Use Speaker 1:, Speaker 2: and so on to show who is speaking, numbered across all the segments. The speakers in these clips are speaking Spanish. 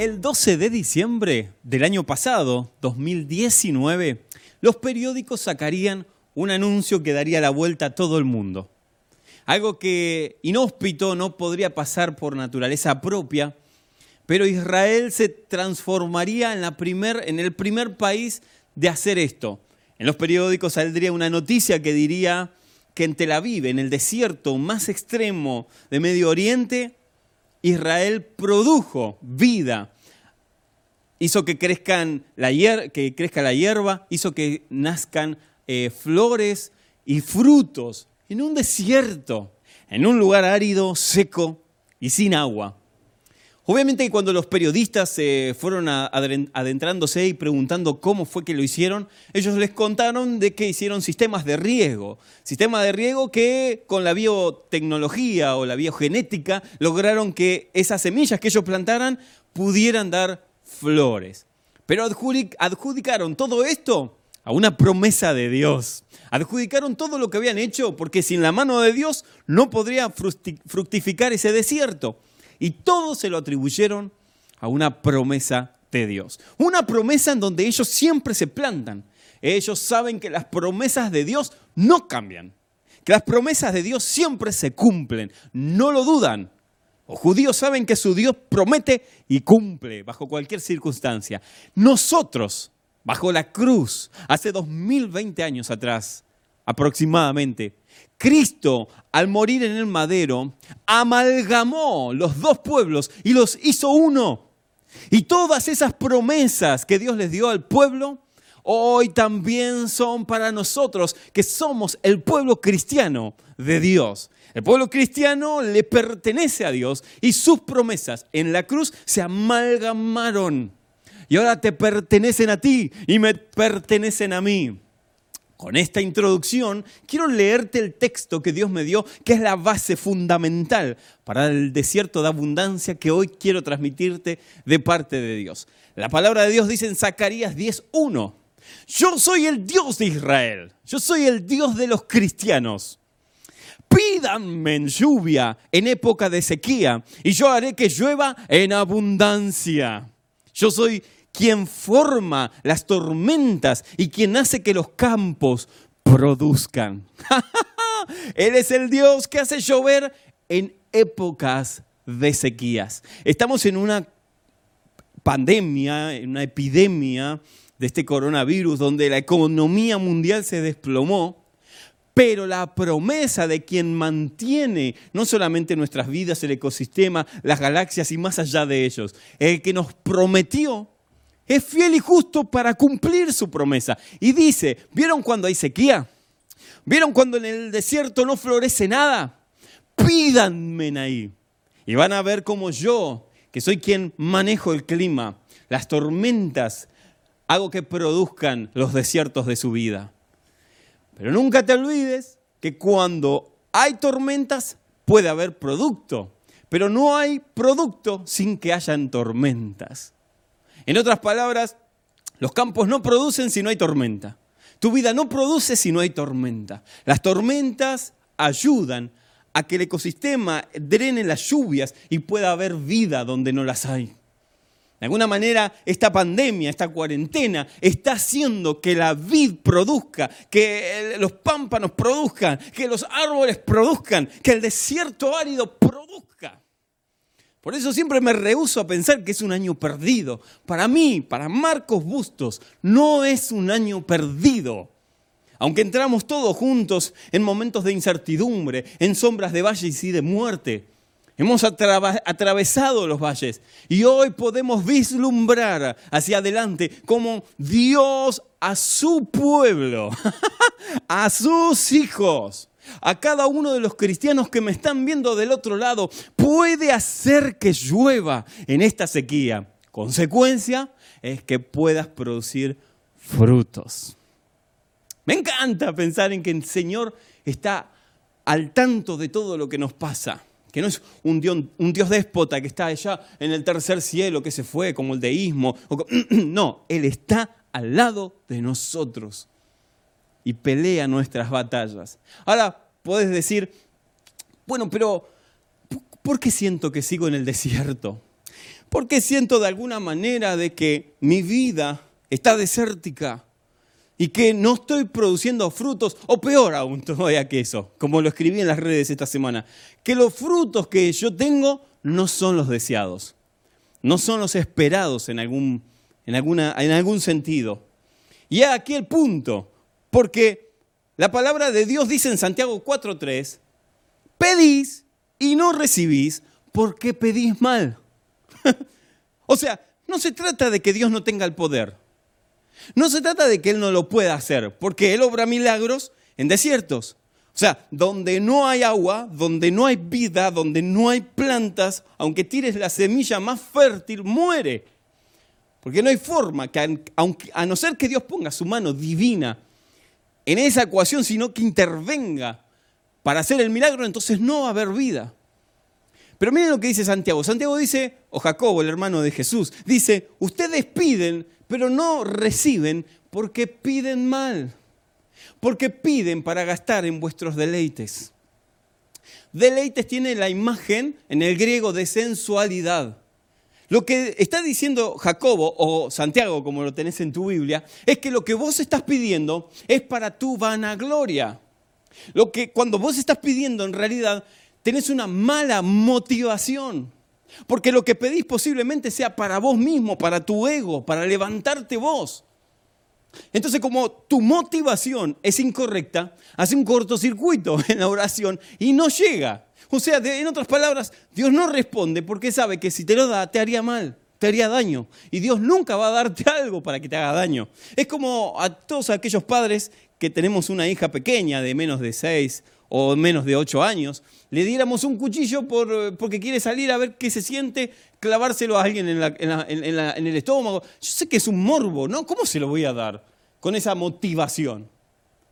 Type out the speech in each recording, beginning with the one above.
Speaker 1: El 12 de diciembre del año pasado, 2019, los periódicos sacarían un anuncio que daría la vuelta a todo el mundo. Algo que inhóspito no podría pasar por naturaleza propia, pero Israel se transformaría en, el primer país de hacer esto. En los periódicos saldría una noticia que diría que en Tel Aviv, en el desierto más extremo de Medio Oriente, Israel produjo vida, hizo que, crezcan la que crezca la hierba, hizo que nazcan eh, flores y frutos en un desierto, en un lugar árido, seco y sin agua. Obviamente cuando los periodistas se fueron adentrándose y preguntando cómo fue que lo hicieron, ellos les contaron de que hicieron sistemas de riego, sistemas de riego que con la biotecnología o la biogenética lograron que esas semillas que ellos plantaran pudieran dar flores. Pero adjudicaron todo esto a una promesa de Dios. Adjudicaron todo lo que habían hecho porque sin la mano de Dios no podría fructificar ese desierto. Y todo se lo atribuyeron a una promesa de Dios. Una promesa en donde ellos siempre se plantan. Ellos saben que las promesas de Dios no cambian. Que las promesas de Dios siempre se cumplen. No lo dudan. Los judíos saben que su Dios promete y cumple bajo cualquier circunstancia. Nosotros, bajo la cruz, hace 2020 años atrás aproximadamente, Cristo, al morir en el madero, amalgamó los dos pueblos y los hizo uno. Y todas esas promesas que Dios les dio al pueblo, hoy también son para nosotros, que somos el pueblo cristiano de Dios. El pueblo cristiano le pertenece a Dios y sus promesas en la cruz se amalgamaron. Y ahora te pertenecen a ti y me pertenecen a mí. Con esta introducción quiero leerte el texto que Dios me dio, que es la base fundamental para el desierto de abundancia que hoy quiero transmitirte de parte de Dios. La palabra de Dios dice en Zacarías 10.1, yo soy el Dios de Israel, yo soy el Dios de los cristianos. Pídanme lluvia en época de sequía y yo haré que llueva en abundancia. Yo soy quien forma las tormentas y quien hace que los campos produzcan. Él es el Dios que hace llover en épocas de sequías. Estamos en una pandemia, en una epidemia de este coronavirus donde la economía mundial se desplomó, pero la promesa de quien mantiene no solamente nuestras vidas, el ecosistema, las galaxias y más allá de ellos, el que nos prometió es fiel y justo para cumplir su promesa. Y dice, ¿vieron cuando hay sequía? ¿Vieron cuando en el desierto no florece nada? Pídanme ahí. Y van a ver cómo yo, que soy quien manejo el clima, las tormentas, hago que produzcan los desiertos de su vida. Pero nunca te olvides que cuando hay tormentas puede haber producto, pero no hay producto sin que hayan tormentas. En otras palabras, los campos no producen si no hay tormenta. Tu vida no produce si no hay tormenta. Las tormentas ayudan a que el ecosistema drene las lluvias y pueda haber vida donde no las hay. De alguna manera, esta pandemia, esta cuarentena, está haciendo que la vid produzca, que los pámpanos produzcan, que los árboles produzcan, que el desierto árido produzca. Por eso siempre me rehuso a pensar que es un año perdido. Para mí, para Marcos Bustos, no es un año perdido. Aunque entramos todos juntos en momentos de incertidumbre, en sombras de valles y de muerte, hemos atravesado los valles y hoy podemos vislumbrar hacia adelante cómo Dios a su pueblo, a sus hijos, a cada uno de los cristianos que me están viendo del otro lado, puede hacer que llueva en esta sequía. Consecuencia es que puedas producir frutos. Me encanta pensar en que el Señor está al tanto de todo lo que nos pasa. Que no es un Dios, un Dios déspota que está allá en el tercer cielo que se fue, como el deísmo. No, Él está al lado de nosotros y pelea nuestras batallas. Ahora, puedes decir, bueno, pero ¿por qué siento que sigo en el desierto? porque siento de alguna manera de que mi vida está desértica y que no estoy produciendo frutos, o peor aún todavía que eso, como lo escribí en las redes esta semana, que los frutos que yo tengo no son los deseados, no son los esperados en algún, en alguna, en algún sentido. Y aquí el punto, porque la palabra de Dios dice en Santiago 4.3, pedís y no recibís porque pedís mal. o sea, no se trata de que Dios no tenga el poder. No se trata de que Él no lo pueda hacer, porque Él obra milagros en desiertos. O sea, donde no hay agua, donde no hay vida, donde no hay plantas, aunque tires la semilla más fértil, muere. Porque no hay forma que, aunque, a no ser que Dios ponga su mano divina en esa ecuación, sino que intervenga para hacer el milagro, entonces no va a haber vida. Pero miren lo que dice Santiago. Santiago dice, o Jacobo, el hermano de Jesús, dice, ustedes piden, pero no reciben porque piden mal. Porque piden para gastar en vuestros deleites. Deleites tiene la imagen en el griego de sensualidad. Lo que está diciendo Jacobo o Santiago, como lo tenés en tu Biblia, es que lo que vos estás pidiendo es para tu vanagloria. Lo que cuando vos estás pidiendo en realidad tenés una mala motivación. Porque lo que pedís posiblemente sea para vos mismo, para tu ego, para levantarte vos. Entonces, como tu motivación es incorrecta, hace un cortocircuito en la oración y no llega. O sea, en otras palabras, Dios no responde porque sabe que si te lo da, te haría mal, te haría daño. Y Dios nunca va a darte algo para que te haga daño. Es como a todos aquellos padres que tenemos una hija pequeña de menos de seis o menos de ocho años, le diéramos un cuchillo por, porque quiere salir a ver qué se siente, clavárselo a alguien en, en, el estómago. Yo sé que es un morbo, ¿no? ¿Cómo se lo voy a dar con esa motivación?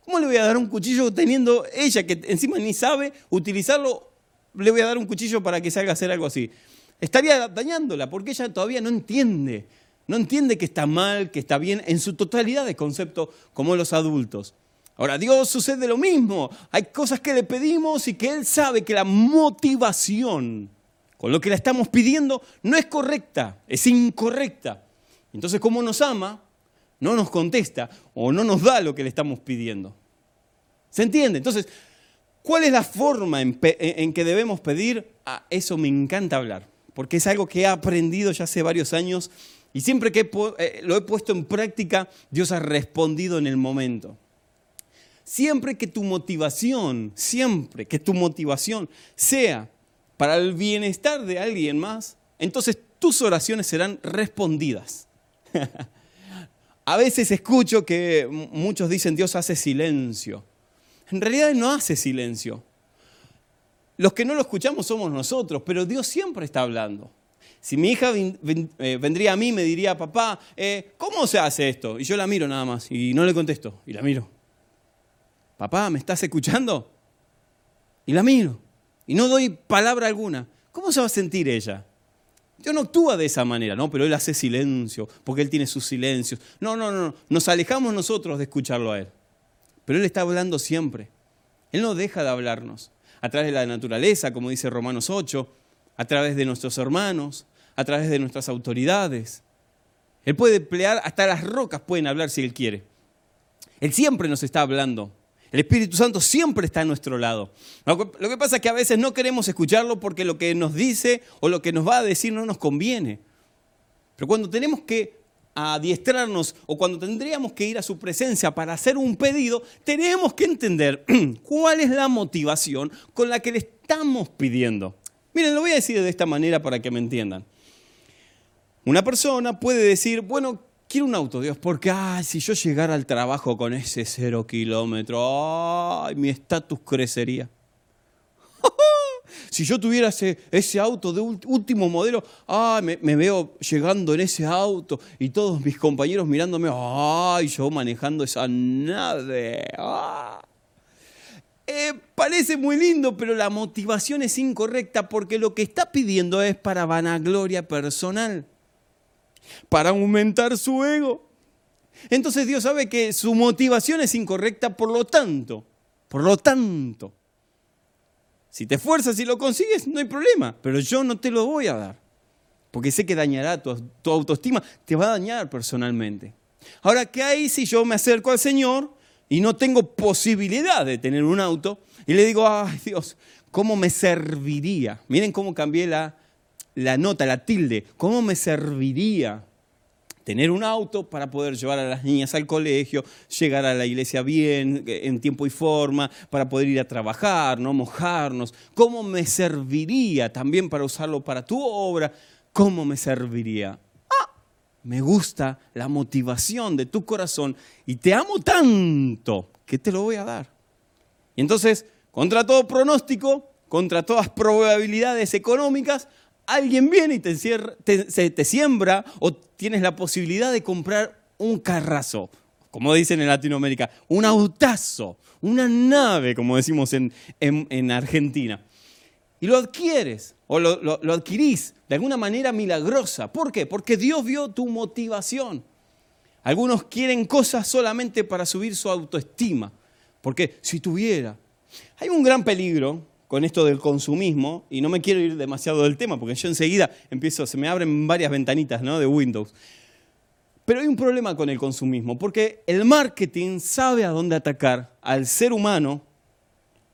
Speaker 1: ¿Cómo le voy a dar un cuchillo teniendo ella que encima ni sabe utilizarlo? Le voy a dar un cuchillo para que salga a hacer algo así. Estaría dañándola porque ella todavía no entiende. No entiende que está mal, que está bien, en su totalidad de concepto como los adultos. Ahora, Dios sucede lo mismo. Hay cosas que le pedimos y que Él sabe que la motivación con lo que le estamos pidiendo no es correcta, es incorrecta. Entonces, como nos ama, no nos contesta o no nos da lo que le estamos pidiendo. ¿Se entiende? Entonces, ¿cuál es la forma en, que debemos pedir? A eso me encanta hablar, porque es algo que he aprendido ya hace varios años y siempre que eh, lo he puesto en práctica, Dios ha respondido en el momento. Siempre que tu motivación, siempre que tu motivación sea para el bienestar de alguien más, entonces tus oraciones serán respondidas. A veces escucho que muchos dicen Dios hace silencio. En realidad no hace silencio. Los que no lo escuchamos somos nosotros, pero Dios siempre está hablando. Si mi hija eh, vendría a mí me diría, papá, eh, ¿cómo se hace esto? Y yo la miro nada más y no le contesto, y la miro papá, ¿me estás escuchando? Y la miro y no doy palabra alguna. ¿Cómo se va a sentir ella? Dios no actúa de esa manera, ¿no? Pero Él hace silencio, porque Él tiene sus silencios. No, no, no, nos alejamos nosotros de escucharlo a Él. Pero Él está hablando siempre. Él no deja de hablarnos. A través de la naturaleza, como dice Romanos 8, a través de nuestros hermanos, a través de nuestras autoridades. Él puede pelear, hasta las rocas pueden hablar si Él quiere. Él siempre nos está hablando. El Espíritu Santo siempre está a nuestro lado. Lo que pasa es que a veces no queremos escucharlo porque lo que nos dice o lo que nos va a decir no nos conviene. Pero cuando tenemos que adiestrarnos o cuando tendríamos que ir a su presencia para hacer un pedido, tenemos que entender cuál es la motivación con la que le estamos pidiendo. Miren, lo voy a decir de esta manera para que me entiendan. Una persona puede decir, bueno, quiero un auto, Dios, porque ay, si yo llegara al trabajo con ese cero kilómetro, ay, mi estatus crecería. Si yo tuviera ese, auto de último modelo, ay, me, veo llegando en ese auto y todos mis compañeros mirándome, ay, yo manejando esa nave. Ah. Eh, parece muy lindo, pero la motivación es incorrecta porque lo que está pidiendo es para vanagloria personal para aumentar su ego. Entonces Dios sabe que su motivación es incorrecta, por lo tanto, por lo tanto, si te esfuerzas y lo consigues, no hay problema, pero yo no te lo voy a dar. porque sé que dañará tu, tu autoestima, te va a dañar personalmente. Ahora, ¿qué hay si yo me acerco al Señor y no tengo posibilidad de tener un auto y le digo, ay Dios, ¿cómo me serviría? Miren cómo cambié la, la nota, la tilde, ¿cómo me serviría tener un auto para poder llevar a las niñas al colegio, llegar a la iglesia bien, en tiempo y forma, para poder ir a trabajar, no mojarnos. ¿Cómo me serviría también para usarlo para tu obra? ¿Cómo me serviría? Ah, me gusta la motivación de tu corazón y te amo tanto que te lo voy a dar. Y entonces, contra todo pronóstico, contra todas probabilidades económicas, alguien viene y te, siembra o tienes la posibilidad de comprar un carrazo, como dicen en Latinoamérica, un autazo, una nave, como decimos en, Argentina. Y lo adquieres o lo, lo, adquirís de alguna manera milagrosa. ¿Por qué? Porque Dios vio tu motivación. Algunos quieren cosas solamente para subir su autoestima. Porque si tuviera... Hay un gran peligro con esto del consumismo, y no me quiero ir demasiado del tema, porque yo enseguida empiezo, se me abren varias ventanitas ¿no? de Windows. Pero hay un problema con el consumismo, porque el marketing sabe a dónde atacar al ser humano,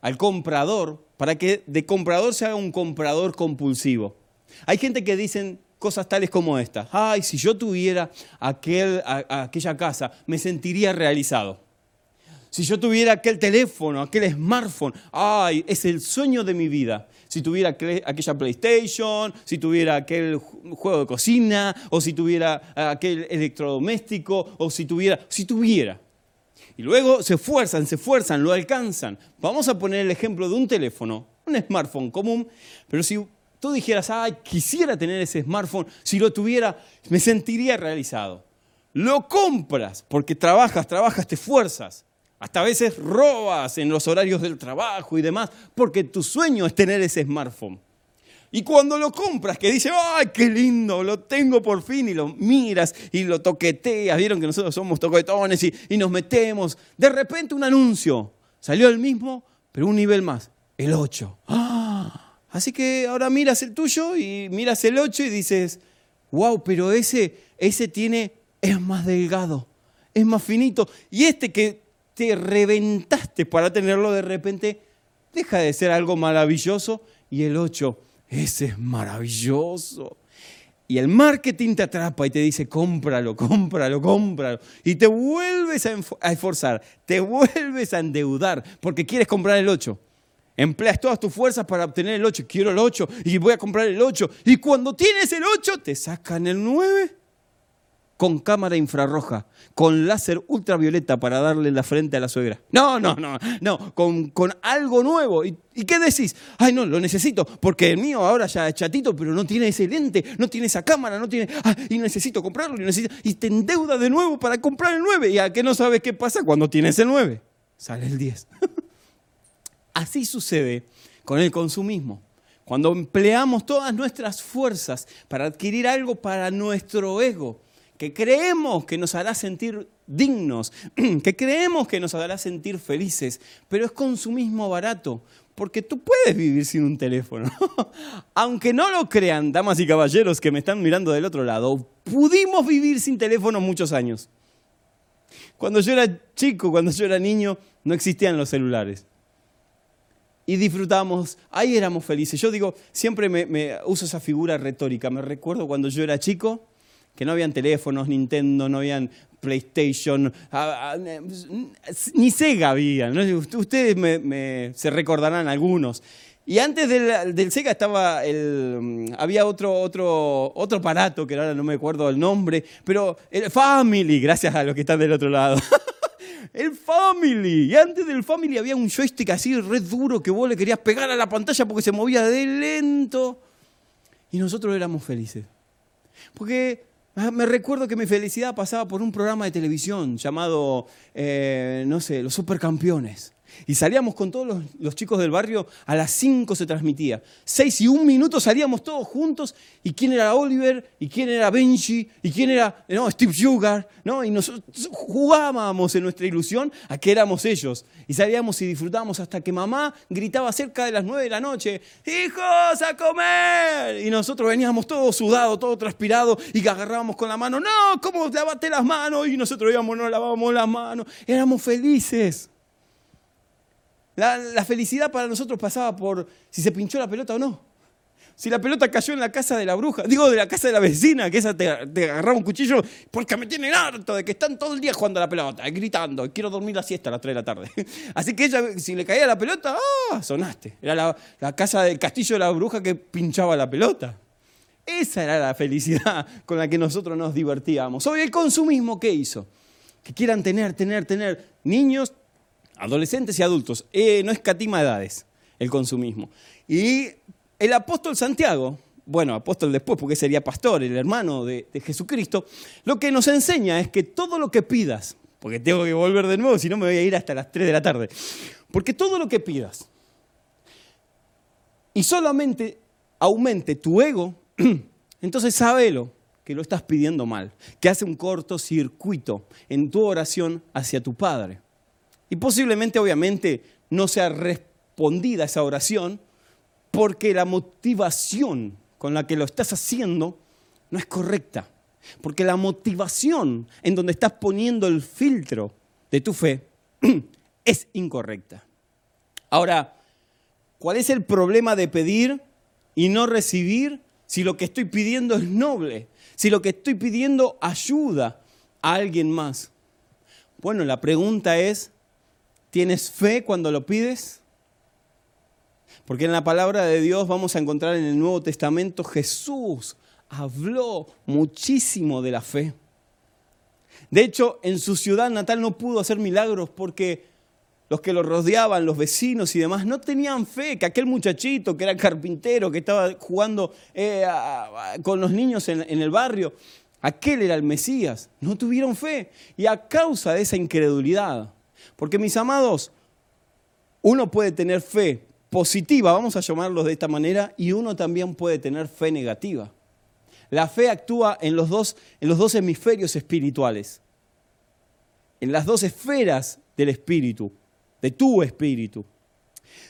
Speaker 1: al comprador, para que de comprador se haga un comprador compulsivo. Hay gente que dicen cosas tales como esta, ay, si yo tuviera aquel, aquella casa, me sentiría realizado. Si yo tuviera aquel teléfono, aquel smartphone, ay, es el sueño de mi vida. Si tuviera aquella PlayStation, si tuviera aquel juego de cocina, o si tuviera aquel electrodoméstico, o si tuviera, si tuviera. Y luego se esfuerzan, se esfuerzan, lo alcanzan. Vamos a poner el ejemplo de un teléfono, un smartphone común, pero si tú dijeras, ay, quisiera tener ese smartphone, si lo tuviera, me sentiría realizado. Lo compras porque trabajas, trabajas, te esfuerzas. Hasta a veces robas en los horarios del trabajo y demás, porque tu sueño es tener ese smartphone. Y cuando lo compras, que dice, ¡ay, qué lindo! Lo tengo por fin, y lo miras y lo toqueteas. Vieron que nosotros somos toquetones y, nos metemos. De repente un anuncio. Salió el mismo, pero un nivel más. El 8. ¡Ah! Así que ahora miras el tuyo y miras el 8 y dices, wow, pero ese, ese tiene, es más delgado, es más finito. Y este que te reventaste para tenerlo, de repente deja de ser algo maravilloso y el 8, ese es maravilloso. Y el marketing te atrapa y te dice, cómpralo, cómpralo, cómpralo. Y te vuelves a esforzar, te vuelves a endeudar porque quieres comprar el 8. Empleas todas tus fuerzas para obtener el 8. Quiero el 8 y voy a comprar el 8. Y cuando tienes el 8, te sacan el 9 con cámara infrarroja, con láser ultravioleta para darle la frente a la suegra. No, no, no, no, con, con algo nuevo. ¿Y, qué decís? Ay, no, lo necesito, porque el mío ahora ya es chatito, pero no tiene ese lente, no tiene esa cámara, no tiene... Ah, y necesito comprarlo, y, necesito, y te endeuda de nuevo para comprar el 9. ¿Y a qué no sabes qué pasa cuando tienes el 9? Sale el 10. Así sucede con el consumismo. Cuando empleamos todas nuestras fuerzas para adquirir algo para nuestro ego, que creemos que nos hará sentir dignos, que creemos que nos hará sentir felices, pero es consumismo barato, porque tú puedes vivir sin un teléfono. Aunque no lo crean, damas y caballeros que me están mirando del otro lado, pudimos vivir sin teléfono muchos años. Cuando yo era chico, cuando yo era niño, no existían los celulares. Y disfrutamos, ahí éramos felices. Yo digo, siempre me, me uso esa figura retórica. Me recuerdo cuando yo era chico, que no habían teléfonos, Nintendo, no habían PlayStation, ni Sega había. Ustedes se recordarán algunos. Y antes del, Sega estaba el, había otro, otro, otro aparato, que ahora no me acuerdo el nombre, pero el Family, gracias a los que están del otro lado. el Family. Y antes del Family había un joystick así red duro que vos le querías pegar a la pantalla porque se movía de lento. Y nosotros éramos felices. Porque me recuerdo que mi felicidad pasaba por un programa de televisión llamado, eh, no sé, Los Supercampeones. Y salíamos con todos los, chicos del barrio, a las 5 se transmitía. 6 y un minuto salíamos todos juntos. ¿Y quién era Oliver? ¿Y quién era Benji? ¿Y quién era no, Steve Sugar? ¿no? Y nosotros jugábamos en nuestra ilusión a que éramos ellos. Y salíamos y disfrutábamos hasta que mamá gritaba cerca de las 9 de la noche, ¡Hijos, a comer! Y nosotros veníamos todos sudados, todos transpirados y agarrábamos con la mano, ¡No! ¿Cómo lavaste las manos? Y nosotros íbamos, no lavábamos las manos. Éramos felices. La, felicidad para nosotros pasaba por si se pinchó la pelota o no. Si la pelota cayó en la casa de la bruja, digo de la casa de la vecina, que esa te, agarraba un cuchillo, porque me tienen harto de que están todo el día jugando a la pelota, gritando, quiero dormir la siesta a las 3 de la tarde. Así que ella, si le caía la pelota, ¡ah! Sonaste. Era la, la casa del castillo de la bruja que pinchaba la pelota. Esa era la felicidad con la que nosotros nos divertíamos. Hoy el consumismo, ¿qué hizo? Que quieran tener, tener, tener niños, adolescentes y adultos. Eh, no escatima edades el consumismo. Y el apóstol Santiago, bueno, apóstol después porque sería pastor, el hermano de, Jesucristo, lo que nos enseña es que todo lo que pidas, porque tengo que volver de nuevo, si no me voy a ir hasta las 3 de la tarde, porque todo lo que pidas y solamente aumente tu ego, entonces sábelo que lo estás pidiendo mal, que hace un cortocircuito en tu oración hacia tu Padre. Y posiblemente, obviamente, no sea respondida esa oración porque la motivación con la que lo estás haciendo no es correcta. Porque la motivación en donde estás poniendo el filtro de tu fe es incorrecta. Ahora, ¿cuál es el problema de pedir y no recibir si lo que estoy pidiendo es noble? Si lo que estoy pidiendo ayuda a alguien más. Bueno, la pregunta es, ¿Tienes fe cuando lo pides? Porque en la palabra de Dios vamos a encontrar en el Nuevo Testamento Jesús habló muchísimo de la fe. De hecho, en su ciudad natal no pudo hacer milagros porque los que lo rodeaban, los vecinos y demás, no tenían fe que aquel muchachito que era carpintero, que estaba jugando eh, con los niños en el barrio, aquel era el Mesías. No tuvieron fe. Y a causa de esa incredulidad, porque mis amados, uno puede tener fe positiva, vamos a llamarlo de esta manera, y uno también puede tener fe negativa. La fe actúa en los dos, en los dos hemisferios espirituales, en las dos esferas del espíritu, de tu espíritu.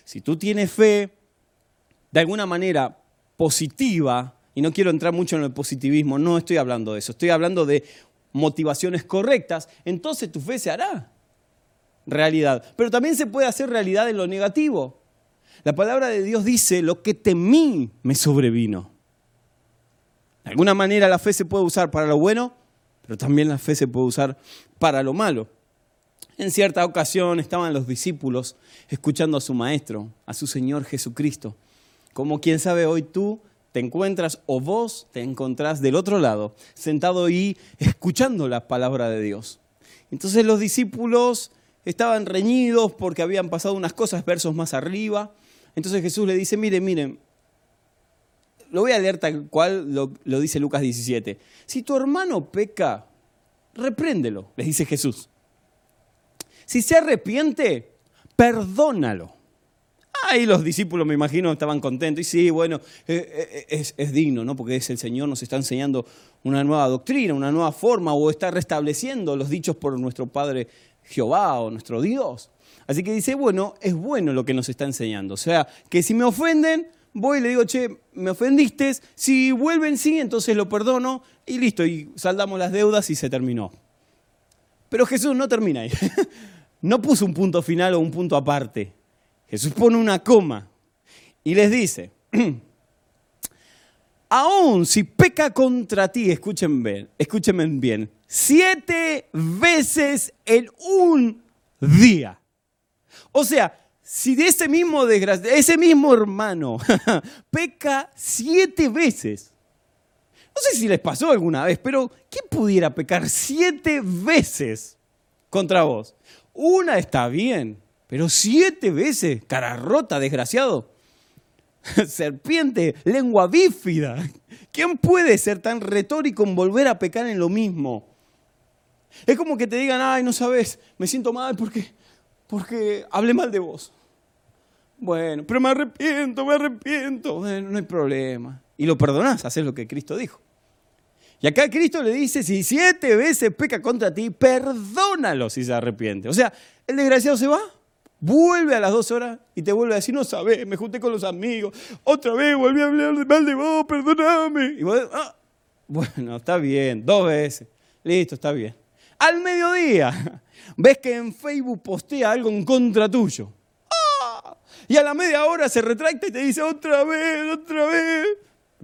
Speaker 1: Si tú tienes fe de alguna manera positiva, y no quiero entrar mucho en el positivismo, no estoy hablando de eso, estoy hablando de motivaciones correctas, entonces tu fe se hará realidad. Pero también se puede hacer realidad en lo negativo. La palabra de Dios dice, lo que temí me sobrevino. De alguna manera la fe se puede usar para lo bueno, pero también la fe se puede usar para lo malo. En cierta ocasión estaban los discípulos escuchando a su maestro, a su Señor Jesucristo. Como quien sabe hoy tú te encuentras o vos te encontrás del otro lado, sentado ahí escuchando la palabra de Dios. Entonces los discípulos estaban reñidos porque habían pasado unas cosas, versos más arriba. Entonces Jesús le dice, miren, miren, lo voy a leer tal cual lo, dice Lucas 17. Si tu hermano peca, repréndelo, les dice Jesús. Si se arrepiente, perdónalo. Ahí los discípulos, me imagino, estaban contentos. Y sí, bueno, eh, eh, es, es, digno, ¿no? Porque es el Señor nos está enseñando una nueva doctrina, una nueva forma, o está restableciendo los dichos por nuestro Padre Jehová o nuestro Dios. Así que dice, bueno, es bueno lo que nos está enseñando. O sea, que si me ofenden, voy y le digo, che, me ofendiste, si vuelven sí, entonces lo perdono y listo, y saldamos las deudas y se terminó. Pero Jesús no termina ahí. No puso un punto final o un punto aparte. Jesús pone una coma y les dice, aún si peca contra ti, escuchen bien, escúchenme bien, siete veces en un día. O sea, si ese mismo ese mismo hermano peca siete veces, no sé si les pasó alguna vez, pero ¿quién pudiera pecar siete veces contra vos? Una está bien, pero siete veces, cara rota, desgraciado. Serpiente, lengua bífida. ¿Quién puede ser tan retórico en volver a pecar en lo mismo? Es como que te digan, ay, no sabes, me siento mal porque porque hablé mal de vos. Bueno, pero me arrepiento, me arrepiento. Bueno, no hay problema. Y lo perdonás, haces lo que Cristo dijo. Y acá Cristo le dice, si siete veces peca contra ti, perdónalo si se arrepiente. O sea, el desgraciado se va, vuelve a las dos horas y te vuelve a decir, no sabes, me junté con los amigos, otra vez volví a hablar mal de vos, perdóname. Y ah, bueno, está bien, dos veces, listo, está bien. Al mediodía, ves que en Facebook postea algo en contra tuyo. ¡Ah! Y a la media hora se retracta y te dice, otra vez, otra vez.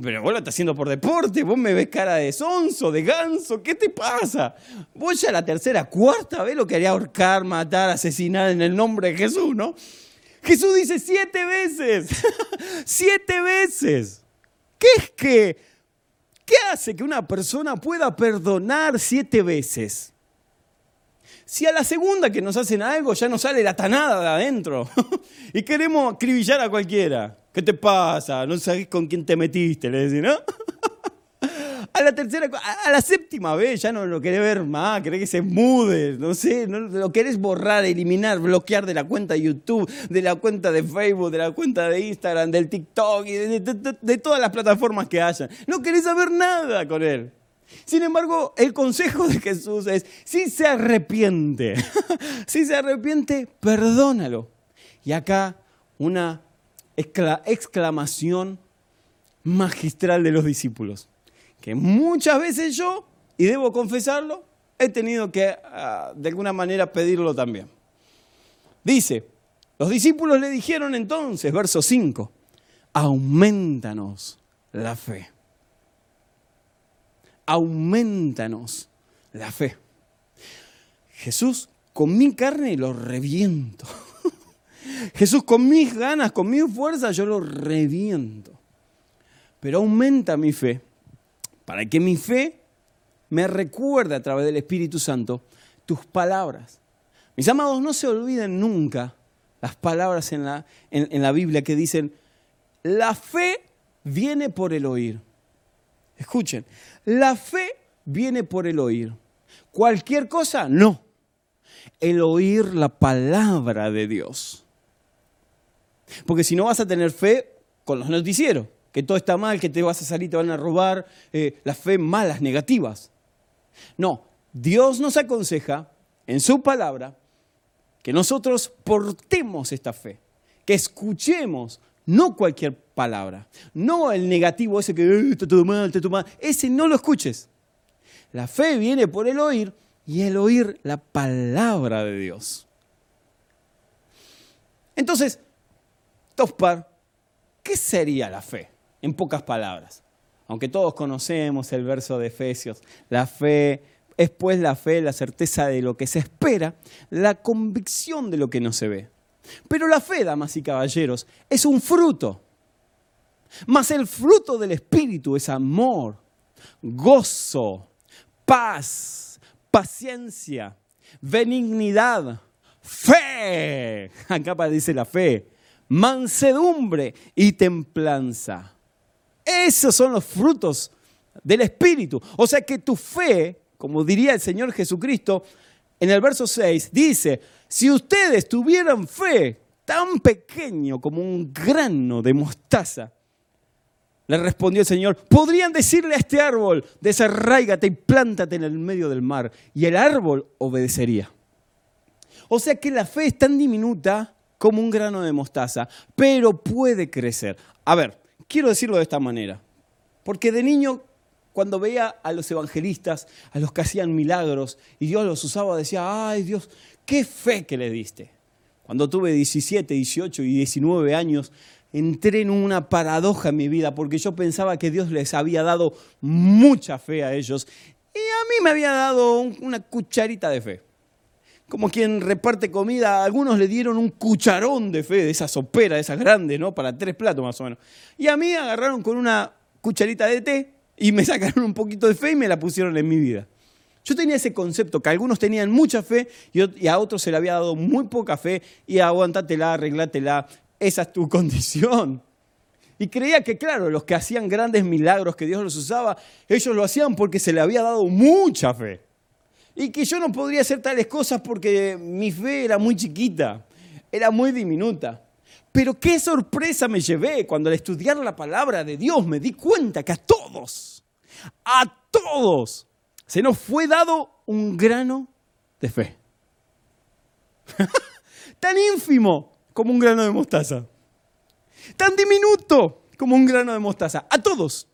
Speaker 1: Pero vos lo estás haciendo por deporte, vos me ves cara de sonso, de ganso, ¿qué te pasa? Vos ya la tercera, cuarta vez lo quería ahorcar, matar, asesinar en el nombre de Jesús, ¿no? Jesús dice siete veces, siete veces. ¿Qué es que, qué hace que una persona pueda perdonar siete veces? Si a la segunda que nos hacen algo ya nos sale la tanada de adentro y queremos acribillar a cualquiera. ¿Qué te pasa? No sabes con quién te metiste, le decís, ¿no? A la tercera, a la séptima vez ya no lo querés ver más, querés que se mude, no sé, no, lo querés borrar, eliminar, bloquear de la cuenta de YouTube, de la cuenta de Facebook, de la cuenta de Instagram, del TikTok de, todas las plataformas que hayan. No querés saber nada con él. Sin embargo, el consejo de Jesús es, si se arrepiente, si se arrepiente, perdónalo. Y acá una exclamación magistral de los discípulos, que muchas veces yo, y debo confesarlo, he tenido que ah, de alguna manera pedirlo también. Dice, los discípulos le dijeron entonces, verso 5, aumentanos la fe. Aumentanos la fe. Jesús, con mi carne lo reviento. Jesús, con mis ganas, con mi fuerza, yo lo reviento. Pero aumenta mi fe para que mi fe me recuerde a través del Espíritu Santo tus palabras. Mis amados, no se olviden nunca las palabras en la, en la Biblia que dicen, la fe viene por el oír. Escuchen, la fe viene por el oír. Cualquier cosa, no. El oír la palabra de Dios. Porque si no vas a tener fe con los noticieros, que todo está mal, que te vas a salir, te van a robar, eh, las fe malas, negativas. No, Dios nos aconseja en su palabra que nosotros portemos esta fe, que escuchemos no cualquier palabra, no el negativo ese que eh, está todo mal, está todo mal, ese no lo escuches. La fe viene por el oír y el oír la palabra de Dios. Entonces, Tospar, ¿qué sería la fe? En pocas palabras. Aunque todos conocemos el verso de Efesios, la fe es pues la fe, la certeza de lo que se espera, la convicción de lo que no se ve. Pero la fe, damas y caballeros, es un fruto. Mas el fruto del Espíritu es amor, gozo, paz, paciencia, benignidad, fe. Acá dice la fe, mansedumbre y templanza. Esos son los frutos del Espíritu. O sea que tu fe, como diría el Señor Jesucristo, en el verso 6 dice, si ustedes tuvieran fe tan pequeño como un grano de mostaza, le respondió el Señor, podrían decirle a este árbol, desarraigate y plántate en el medio del mar, y el árbol obedecería. O sea que la fe es tan diminuta como un grano de mostaza, pero puede crecer. A ver, quiero decirlo de esta manera, porque de niño cuando veía a los evangelistas, a los que hacían milagros, y Dios los usaba, decía, ay Dios, qué fe que le diste. Cuando tuve 17, 18 y 19 años, entré en una paradoja en mi vida, porque yo pensaba que Dios les había dado mucha fe a ellos, y a mí me había dado una cucharita de fe como quien reparte comida, algunos le dieron un cucharón de fe, de esa sopera, de esas grandes, ¿no? Para tres platos más o menos. Y a mí agarraron con una cucharita de té y me sacaron un poquito de fe y me la pusieron en mi vida. Yo tenía ese concepto, que algunos tenían mucha fe y a otros se le había dado muy poca fe y aguantátela, arreglátela, esa es tu condición. Y creía que, claro, los que hacían grandes milagros, que Dios los usaba, ellos lo hacían porque se le había dado mucha fe. y que yo no podría hacer tales cosas porque mi fe era muy chiquita, era muy diminuta. Pero qué sorpresa me llevé cuando al estudiar la palabra de Dios me di cuenta que a todos, a todos, se nos fue dado un grano de fe. Tan ínfimo como un grano de mostaza. Tan diminuto como un grano de mostaza. A todos.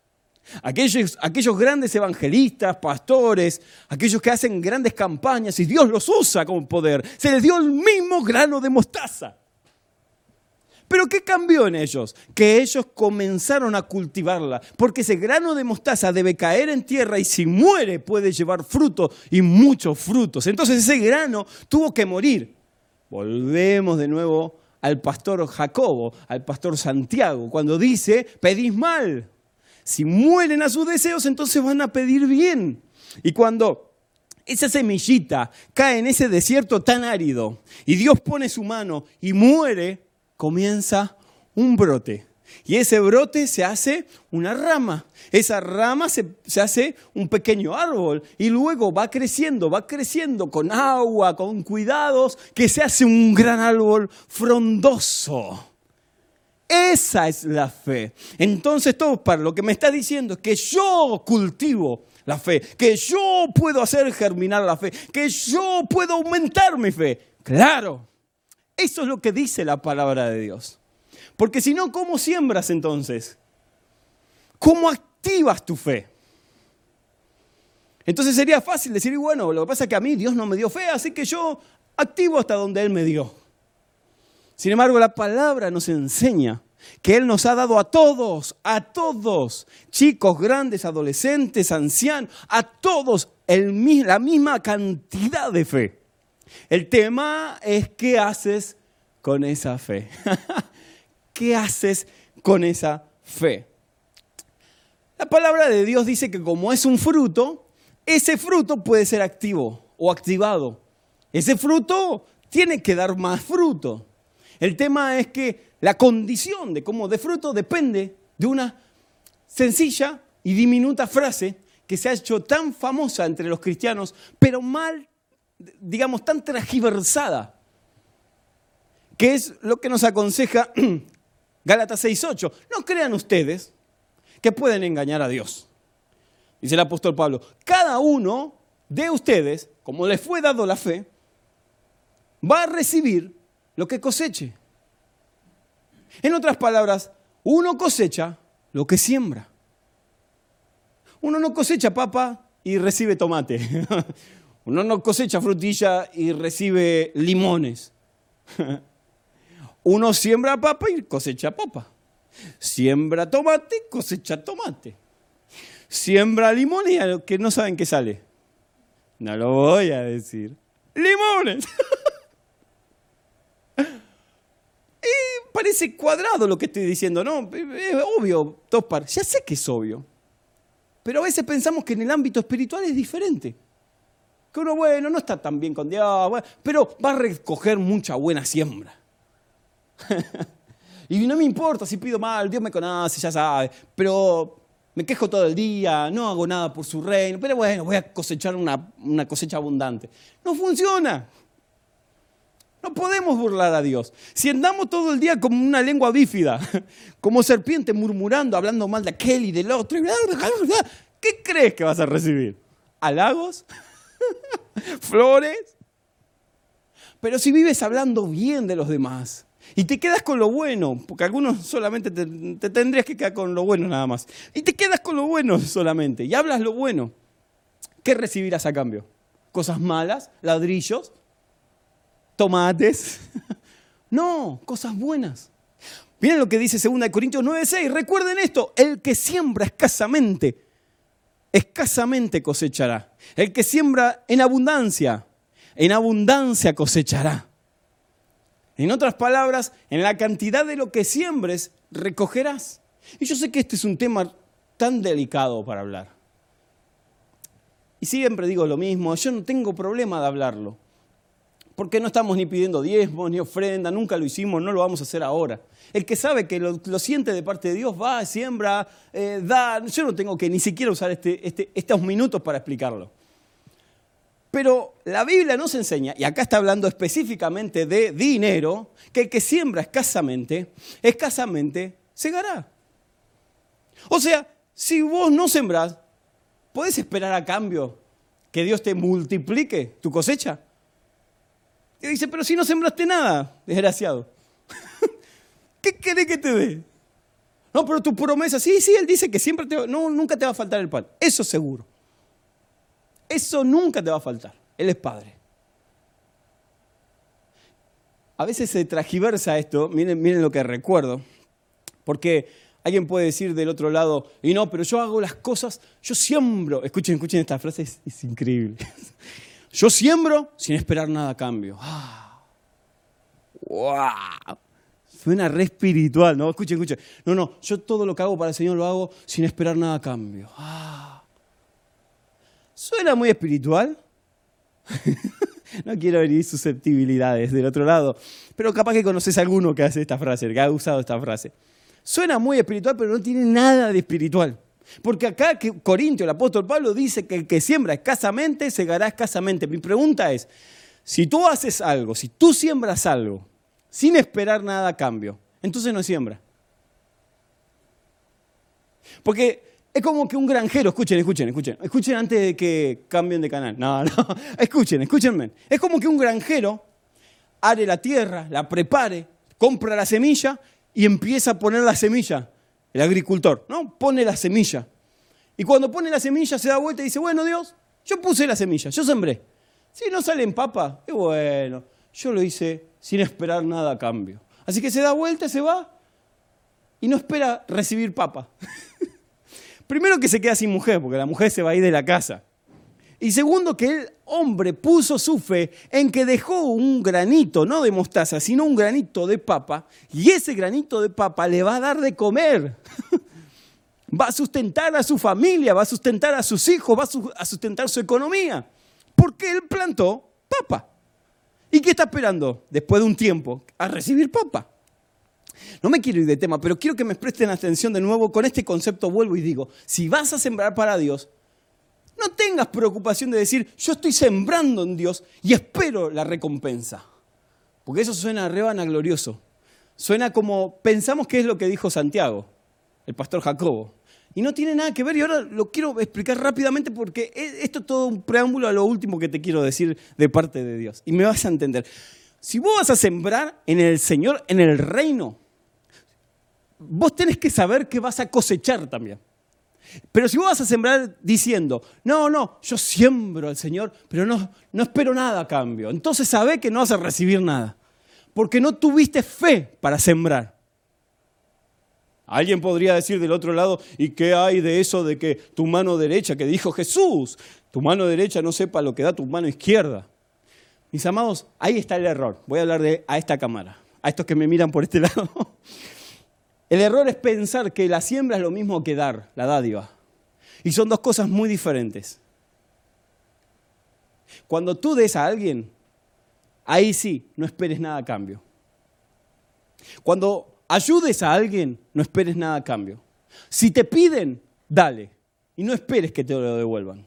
Speaker 1: Aquellos, aquellos grandes evangelistas, pastores, aquellos que hacen grandes campañas y Dios los usa como poder, se les dio el mismo grano de mostaza. Pero ¿qué cambió en ellos? Que ellos comenzaron a cultivarla, porque ese grano de mostaza debe caer en tierra y si muere puede llevar fruto y muchos frutos. Entonces ese grano tuvo que morir. Volvemos de nuevo al pastor Jacobo, al pastor Santiago, cuando dice, pedís mal. Si mueren a sus deseos, entonces van a pedir bien. Y cuando esa semillita cae en ese desierto tan árido y Dios pone su mano y muere, comienza un brote. Y ese brote se hace una rama. Esa rama se, se, hace un pequeño árbol y luego va creciendo, va creciendo con agua, con cuidados, que se hace un gran árbol frondoso. Esa es la fe. Entonces, todo para lo que me está diciendo es que yo cultivo la fe, que yo puedo hacer germinar la fe, que yo puedo aumentar mi fe. Claro, eso es lo que dice la palabra de Dios. Porque si no, ¿cómo siembras entonces? ¿Cómo activas tu fe? Entonces sería fácil decir, bueno, lo que pasa es que a mí Dios no me dio fe, así que yo activo hasta donde Él me dio. Sin embargo, la palabra nos enseña que Él nos ha dado a todos, a todos, chicos, grandes, adolescentes, ancianos, a todos la misma cantidad de fe. El tema es qué haces con esa fe. ¿Qué haces con esa fe? La palabra de Dios dice que como es un fruto, ese fruto puede ser activo o activado. Ese fruto tiene que dar más fruto. El tema es que la condición de cómo de fruto depende de una sencilla y diminuta frase que se ha hecho tan famosa entre los cristianos, pero mal, digamos, tan transgiversada, que es lo que nos aconseja Gálatas 6.8. No crean ustedes que pueden engañar a Dios. Dice el apóstol Pablo, cada uno de ustedes, como les fue dado la fe, va a recibir lo que coseche. En otras palabras, uno cosecha lo que siembra. Uno no cosecha papa y recibe tomate. Uno no cosecha frutilla y recibe limones. Uno siembra papa y cosecha papa. Siembra tomate y cosecha tomate. Siembra limones y que no saben qué sale. No lo voy a decir. Limones. parece cuadrado lo que estoy diciendo, ¿no? Es obvio, Topar, ya sé que es obvio. Pero a veces pensamos que en el ámbito espiritual es diferente. Que uno, bueno, no está tan bien con Dios, pero va a recoger mucha buena siembra. y no me importa si pido mal, Dios me conoce, ya sabe, pero me quejo todo el día, no hago nada por su reino, pero bueno, voy a cosechar una, una cosecha abundante. No funciona. No podemos burlar a Dios. Si andamos todo el día como una lengua bífida, como serpiente murmurando, hablando mal de aquel y del otro, ¿qué crees que vas a recibir? ¿Halagos? ¿Flores? Pero si vives hablando bien de los demás y te quedas con lo bueno, porque algunos solamente te, te tendrías que quedar con lo bueno nada más, y te quedas con lo bueno solamente y hablas lo bueno, ¿qué recibirás a cambio? ¿Cosas malas? ¿Ladrillos? tomates. No, cosas buenas. Miren lo que dice 2 Corintios 9:6. Recuerden esto, el que siembra escasamente, escasamente cosechará. El que siembra en abundancia, en abundancia cosechará. En otras palabras, en la cantidad de lo que siembres, recogerás. Y yo sé que este es un tema tan delicado para hablar. Y siempre digo lo mismo, yo no tengo problema de hablarlo porque no estamos ni pidiendo diezmos ni ofrenda, nunca lo hicimos, no lo vamos a hacer ahora. El que sabe que lo, siente de parte de Dios va, siembra, eh, da. Yo no tengo que ni siquiera usar este, este, estos minutos para explicarlo. Pero la Biblia nos enseña, y acá está hablando específicamente de dinero, que el que siembra escasamente, escasamente segará. O sea, si vos no sembrás, ¿puedes esperar a cambio que Dios te multiplique tu cosecha? Y dice, pero si no sembraste nada, desgraciado. ¿Qué querés que te dé? No, pero tu promesa, sí, sí, Él dice que siempre te, no, nunca te va a faltar el pan. Eso seguro. Eso nunca te va a faltar. Él es Padre. A veces se tragiversa esto, miren, miren lo que recuerdo, porque alguien puede decir del otro lado, y no, pero yo hago las cosas, yo siembro, escuchen, escuchen esta frase, es, increíble. Yo siembro sin esperar nada a cambio. ¡Wow! Ah, Suena re espiritual, ¿no? Escuchen, escuchen. No, no, yo todo lo que hago para el Señor lo hago sin esperar nada a cambio. Ah. Suena muy espiritual. no quiero herir susceptibilidades del otro lado, pero capaz que conoces a alguno que hace esta frase, que ha usado esta frase. Suena muy espiritual, pero no tiene nada de espiritual. Porque acá Corintio, el apóstol Pablo, dice que el que siembra escasamente, segará escasamente. Mi pregunta es, si tú haces algo, si tú siembras algo, sin esperar nada a cambio, entonces no siembra. Porque es como que un granjero, escuchen, escuchen, escuchen, escuchen antes de que cambien de canal. No, no, escuchen, escúchenme. Es como que un granjero are la tierra, la prepare, compra la semilla y empieza a poner la semilla. El agricultor, ¿no? Pone la semilla. Y cuando pone la semilla se da vuelta y dice, bueno Dios, yo puse la semilla, yo sembré. Si no sale en papa, qué bueno, yo lo hice sin esperar nada a cambio. Así que se da vuelta, se va y no espera recibir papa. Primero que se queda sin mujer, porque la mujer se va a ir de la casa. Y segundo, que el hombre puso su fe en que dejó un granito, no de mostaza, sino un granito de papa, y ese granito de papa le va a dar de comer. va a sustentar a su familia, va a sustentar a sus hijos, va a sustentar su economía, porque él plantó papa. ¿Y qué está esperando después de un tiempo? A recibir papa. No me quiero ir de tema, pero quiero que me presten atención de nuevo. Con este concepto vuelvo y digo, si vas a sembrar para Dios, no tengas preocupación de decir, yo estoy sembrando en Dios y espero la recompensa. Porque eso suena re glorioso. Suena como, pensamos que es lo que dijo Santiago, el pastor Jacobo. Y no tiene nada que ver, y ahora lo quiero explicar rápidamente porque esto es todo un preámbulo a lo último que te quiero decir de parte de Dios. Y me vas a entender. Si vos vas a sembrar en el Señor, en el reino, vos tenés que saber que vas a cosechar también. Pero si vos vas a sembrar diciendo, no, no, yo siembro al Señor, pero no, no espero nada a cambio, entonces sabe que no vas a recibir nada, porque no tuviste fe para sembrar. Alguien podría decir del otro lado, ¿y qué hay de eso de que tu mano derecha, que dijo Jesús, tu mano derecha no sepa lo que da tu mano izquierda? Mis amados, ahí está el error. Voy a hablar de, a esta cámara, a estos que me miran por este lado. El error es pensar que la siembra es lo mismo que dar, la dádiva. Y son dos cosas muy diferentes. Cuando tú des a alguien, ahí sí, no esperes nada a cambio. Cuando ayudes a alguien, no esperes nada a cambio. Si te piden, dale. Y no esperes que te lo devuelvan.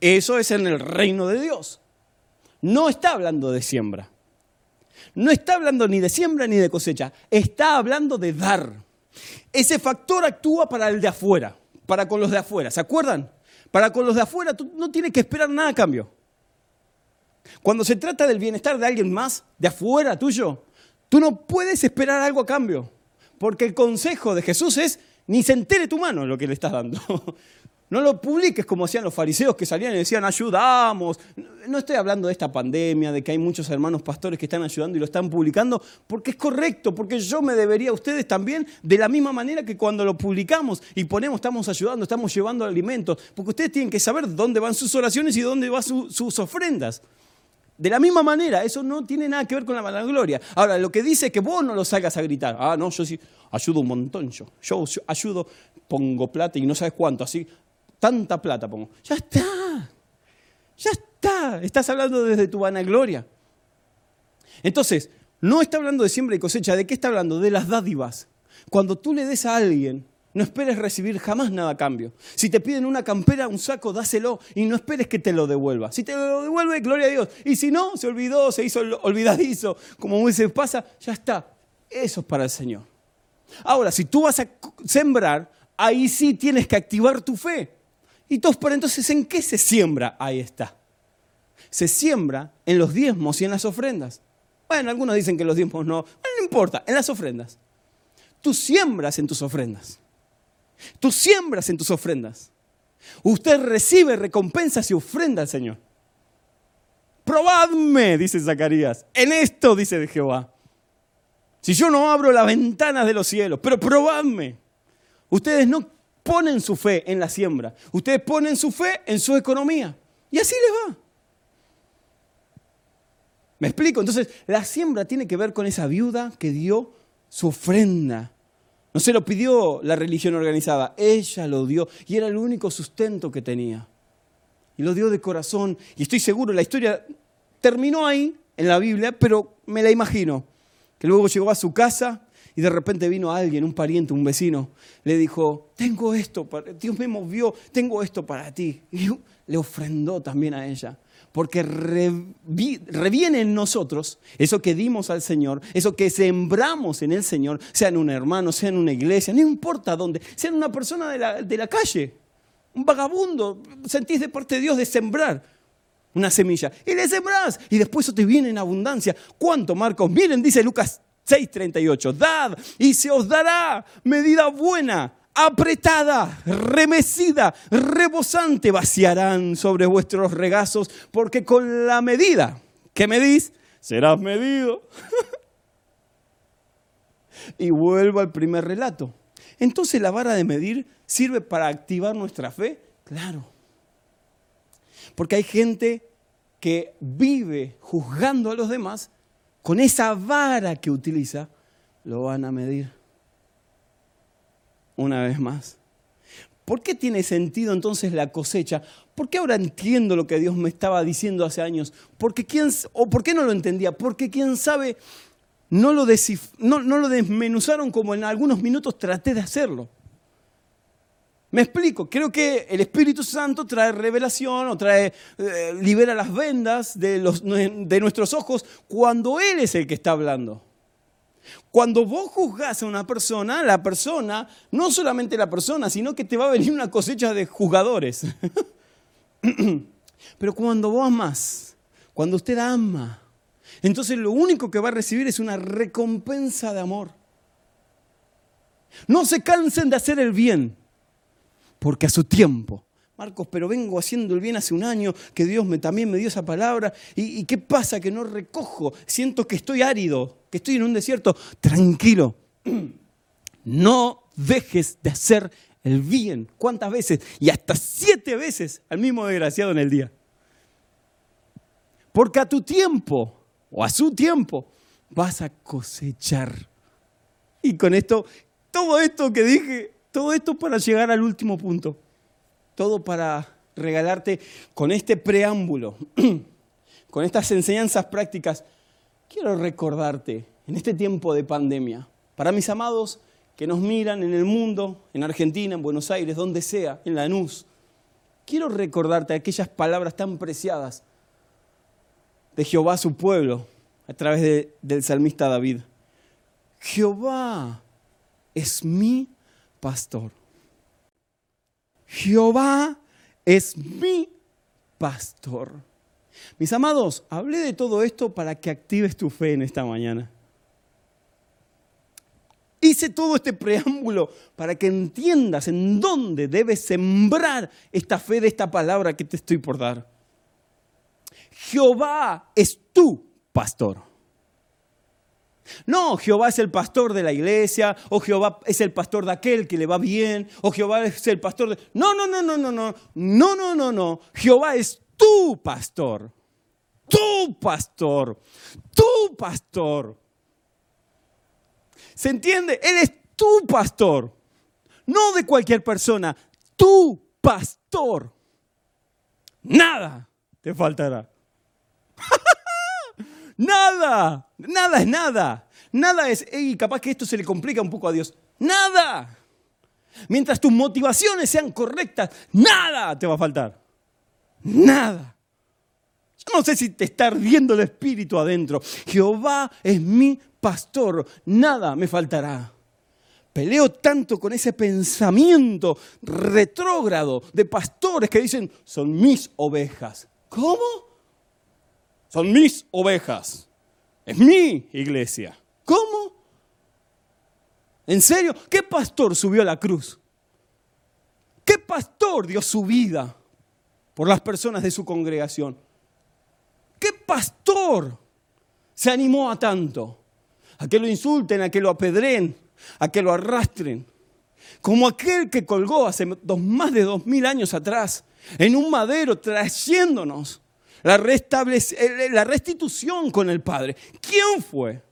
Speaker 1: Eso es en el reino de Dios. No está hablando de siembra. No está hablando ni de siembra ni de cosecha, está hablando de dar. Ese factor actúa para el de afuera, para con los de afuera. ¿Se acuerdan? Para con los de afuera tú no tienes que esperar nada a cambio. Cuando se trata del bienestar de alguien más, de afuera tuyo, tú no puedes esperar algo a cambio. Porque el consejo de Jesús es, ni se entere tu mano lo que le estás dando. No lo publiques como hacían los fariseos que salían y decían, ayudamos. No estoy hablando de esta pandemia, de que hay muchos hermanos pastores que están ayudando y lo están publicando, porque es correcto, porque yo me debería a ustedes también de la misma manera que cuando lo publicamos y ponemos, estamos ayudando, estamos llevando alimentos, porque ustedes tienen que saber dónde van sus oraciones y dónde van sus ofrendas. De la misma manera, eso no tiene nada que ver con la vanagloria. Ahora, lo que dice es que vos no lo salgas a gritar. Ah, no, yo sí, ayudo un montón yo. Yo ayudo, pongo plata y no sabes cuánto, así tanta plata pongo. Ya está, ya está. Estás hablando desde tu vanagloria. Entonces, no está hablando de siembra y cosecha. ¿De qué está hablando? De las dádivas. Cuando tú le des a alguien, No esperes recibir jamás nada a cambio. Si te piden una campera, un saco, dáselo y no esperes que te lo devuelva. Si te lo devuelve, gloria a Dios. Y si no, se olvidó, se hizo olvidadizo, como se pasa, ya está. Eso es para el Señor. Ahora, si tú vas a sembrar, ahí sí tienes que activar tu fe. Y todos, pero entonces, ¿en qué se siembra? Ahí está. Se siembra en los diezmos y en las ofrendas. Bueno, algunos dicen que los diezmos no. Bueno, no importa, en las ofrendas. Tú siembras en tus ofrendas. Tú siembras en tus ofrendas. Usted recibe recompensas y ofrenda al Señor. Probadme, dice Zacarías. En esto, dice de Jehová. Si yo no abro las ventanas de los cielos, pero probadme. Ustedes no ponen su fe en la siembra. Ustedes ponen su fe en su economía. Y así les va. ¿Me explico? Entonces, la siembra tiene que ver con esa viuda que dio su ofrenda no se lo pidió la religión organizada, ella lo dio y era el único sustento que tenía. Y lo dio de corazón. Y estoy seguro, la historia terminó ahí, en la Biblia, pero me la imagino. Que luego llegó a su casa y de repente vino alguien, un pariente, un vecino, le dijo, tengo esto, para, Dios me movió, tengo esto para ti. Y le ofrendó también a ella porque reviene en nosotros eso que dimos al Señor, eso que sembramos en el Señor, sea en un hermano, sea en una iglesia, no importa dónde, sea en una persona de la, de la calle, un vagabundo, sentís de parte de Dios de sembrar una semilla y le sembrás y después eso te viene en abundancia. ¿Cuánto, Marcos? Miren, dice Lucas 6:38, dad y se os dará medida buena apretada, remecida, rebosante vaciarán sobre vuestros regazos, porque con la medida que medís, serás medido. y vuelvo al primer relato. Entonces la vara de medir sirve para activar nuestra fe, claro. Porque hay gente que vive juzgando a los demás, con esa vara que utiliza, lo van a medir una vez más. ¿Por qué tiene sentido entonces la cosecha? ¿Por qué ahora entiendo lo que Dios me estaba diciendo hace años? Quién, ¿O por qué no lo entendía? Porque quién sabe, no lo, no, lo desmenuzaron como en algunos minutos traté de hacerlo. Me explico, creo que el Espíritu Santo trae revelación o trae, eh, libera las vendas de, nuestros ojos cuando Él es el que está hablando. Cuando vos juzgás a una persona, la persona, no solamente la persona, sino que te va a venir una cosecha de juzgadores. Pero cuando vos amás, cuando usted ama, entonces lo único que va a recibir es una recompensa de amor. No se cansen de hacer el bien, porque a su tiempo Marcos, pero vengo haciendo el bien hace un año, que Dios me, también me dio esa palabra. ¿Y, qué pasa? Que no recojo. Siento que estoy árido, que estoy en un desierto. Tranquilo. No dejes de hacer el bien. ¿Cuántas veces? Y hasta siete veces al mismo desgraciado en el día. Porque a tu tiempo, o a su tiempo, vas a cosechar. Y con esto, todo esto que dije, todo esto para llegar al último punto todo para regalarte con este preámbulo, con estas enseñanzas prácticas. Quiero recordarte en este tiempo de pandemia, para mis amados que nos miran en el mundo, en Argentina, en Buenos Aires, donde sea, en Lanús, quiero recordarte aquellas palabras tan preciadas de Jehová su pueblo a través del salmista David. Jehová es mi pastor. Jehová es mi pastor. Mis amados, hablé de todo esto para que actives tu fe en esta mañana. Hice todo este preámbulo para que entiendas en dónde debes sembrar esta fe de esta palabra que te estoy por dar. Jehová es tu pastor. No, Jehová es el pastor de la iglesia, o Jehová es el pastor de aquel que le va bien, o Jehová es el pastor de... No, no, no, no, no, no, no, no, no, no. Jehová es tu pastor, tu pastor, tu pastor. ¿Se entiende? Él es tu pastor, no de cualquier persona, tu pastor. Nada te faltará. Nada, nada es nada. Nada es, y capaz que esto se le complica un poco a Dios. Nada. mientras tus motivaciones sean correctas, nada te va a faltar. Nada. Yo no sé si te está ardiendo el espíritu adentro. Jehová es mi pastor, nada me faltará. Peleo tanto con ese pensamiento retrógrado de pastores que dicen, son mis ovejas. ¿Cómo? Son mis ovejas. Es mi iglesia. ¿Cómo? ¿En serio? ¿Qué pastor subió a la cruz? ¿Qué pastor dio su vida por las personas de su congregación? ¿Qué pastor se animó a tanto? A que lo insulten, a que lo apedreen, a que lo arrastren. Como aquel que colgó hace más de dos mil años atrás en un madero trayéndonos la, la restitución con el Padre. ¿Quién fue?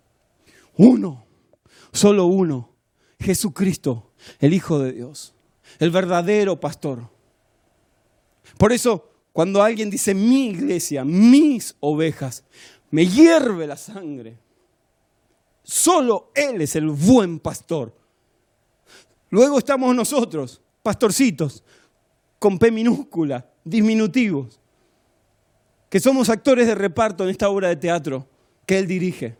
Speaker 1: Uno, solo uno, Jesucristo, el Hijo de Dios, el verdadero pastor. Por eso, cuando alguien dice mi iglesia, mis ovejas, me hierve la sangre. Solo Él es el buen pastor. Luego estamos nosotros, pastorcitos, con P minúscula, diminutivos, que somos actores de reparto en esta obra de teatro que Él dirige.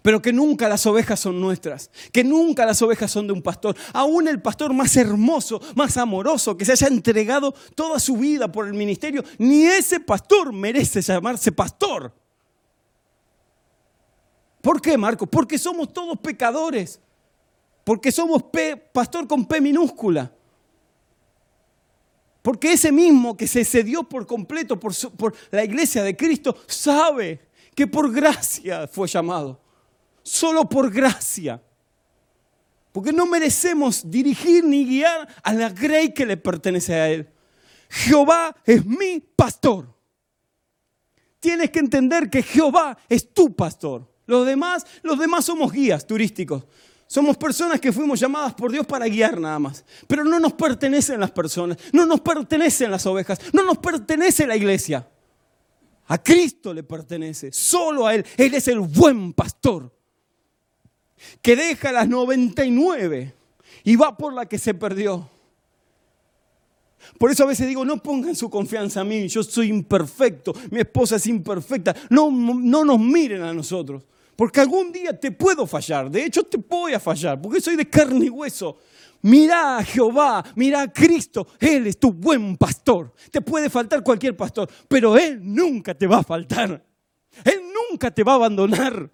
Speaker 1: Pero que nunca las ovejas son nuestras, que nunca las ovejas son de un pastor. Aún el pastor más hermoso, más amoroso, que se haya entregado toda su vida por el ministerio, ni ese pastor merece llamarse pastor. ¿Por qué, Marco? Porque somos todos pecadores. Porque somos pastor con P minúscula. Porque ese mismo que se cedió por completo por, la iglesia de Cristo sabe que por gracia fue llamado. Solo por gracia. Porque no merecemos dirigir ni guiar a la grey que le pertenece a Él. Jehová es mi pastor. Tienes que entender que Jehová es tu pastor. Los demás, los demás somos guías turísticos. Somos personas que fuimos llamadas por Dios para guiar nada más. Pero no nos pertenecen las personas, no nos pertenecen las ovejas, no nos pertenece la iglesia. A Cristo le pertenece, solo a Él. Él es el buen pastor que deja las 99 y va por la que se perdió. Por eso a veces digo, no pongan su confianza en mí, yo soy imperfecto, mi esposa es imperfecta. No, no nos miren a nosotros. Porque algún día te puedo fallar, de hecho te voy a fallar, porque soy de carne y hueso. Mira a Jehová, mira a Cristo, Él es tu buen pastor. Te puede faltar cualquier pastor, pero Él nunca te va a faltar. Él nunca te va a abandonar.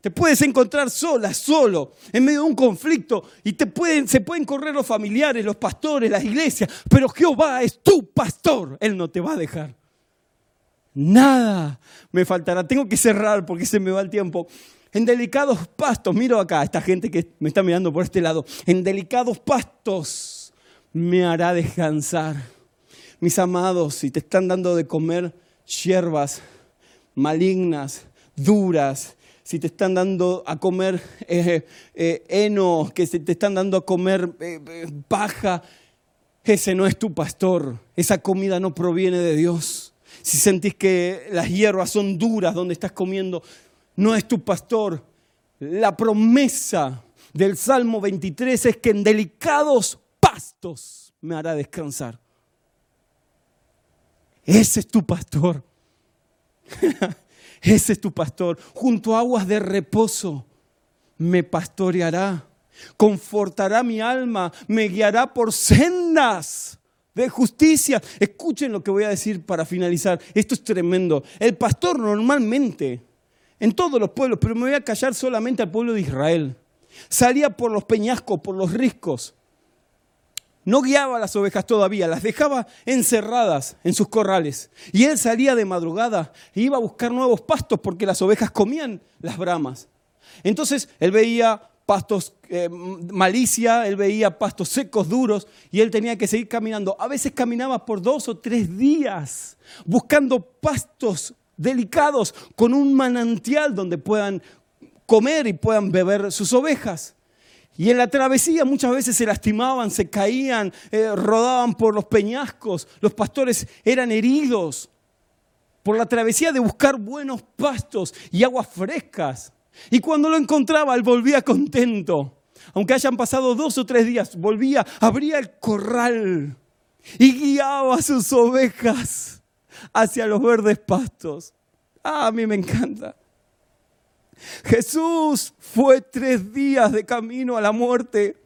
Speaker 1: Te puedes encontrar sola, solo, en medio de un conflicto y te pueden, se pueden correr los familiares, los pastores, las iglesias, pero Jehová es tu pastor. Él no te va a dejar. Nada me faltará. Tengo que cerrar porque se me va el tiempo. En delicados pastos, miro acá, esta gente que me está mirando por este lado, en delicados pastos me hará descansar. Mis amados, si te están dando de comer hierbas malignas, duras, si te están dando a comer eh, eh, heno, que te están dando a comer eh, paja, ese no es tu pastor. Esa comida no proviene de Dios si sentís que las hierbas son duras donde estás comiendo, no es tu pastor. La promesa del Salmo 23 es que en delicados pastos me hará descansar. Ese es tu pastor. Ese es tu pastor. Junto a aguas de reposo me pastoreará, confortará mi alma, me guiará por sendas de justicia. Escuchen lo que voy a decir para finalizar. Esto es tremendo. El pastor normalmente, en todos los pueblos, pero me voy a callar solamente al pueblo de Israel, salía por los peñascos, por los riscos. No guiaba a las ovejas todavía, las dejaba encerradas en sus corrales. Y él salía de madrugada e iba a buscar nuevos pastos porque las ovejas comían las bramas. Entonces él veía pastos eh, malicia, él veía pastos secos, duros, y él tenía que seguir caminando. A veces caminaba por dos o tres días buscando pastos delicados con un manantial donde puedan comer y puedan beber sus ovejas. Y en la travesía muchas veces se lastimaban, se caían, eh, rodaban por los peñascos, los pastores eran heridos por la travesía de buscar buenos pastos y aguas frescas. Y cuando lo encontraba, él volvía contento, aunque hayan pasado dos o tres días, volvía, abría el corral y guiaba a sus ovejas hacia los verdes pastos. Ah, a mí me encanta. Jesús fue tres días de camino a la muerte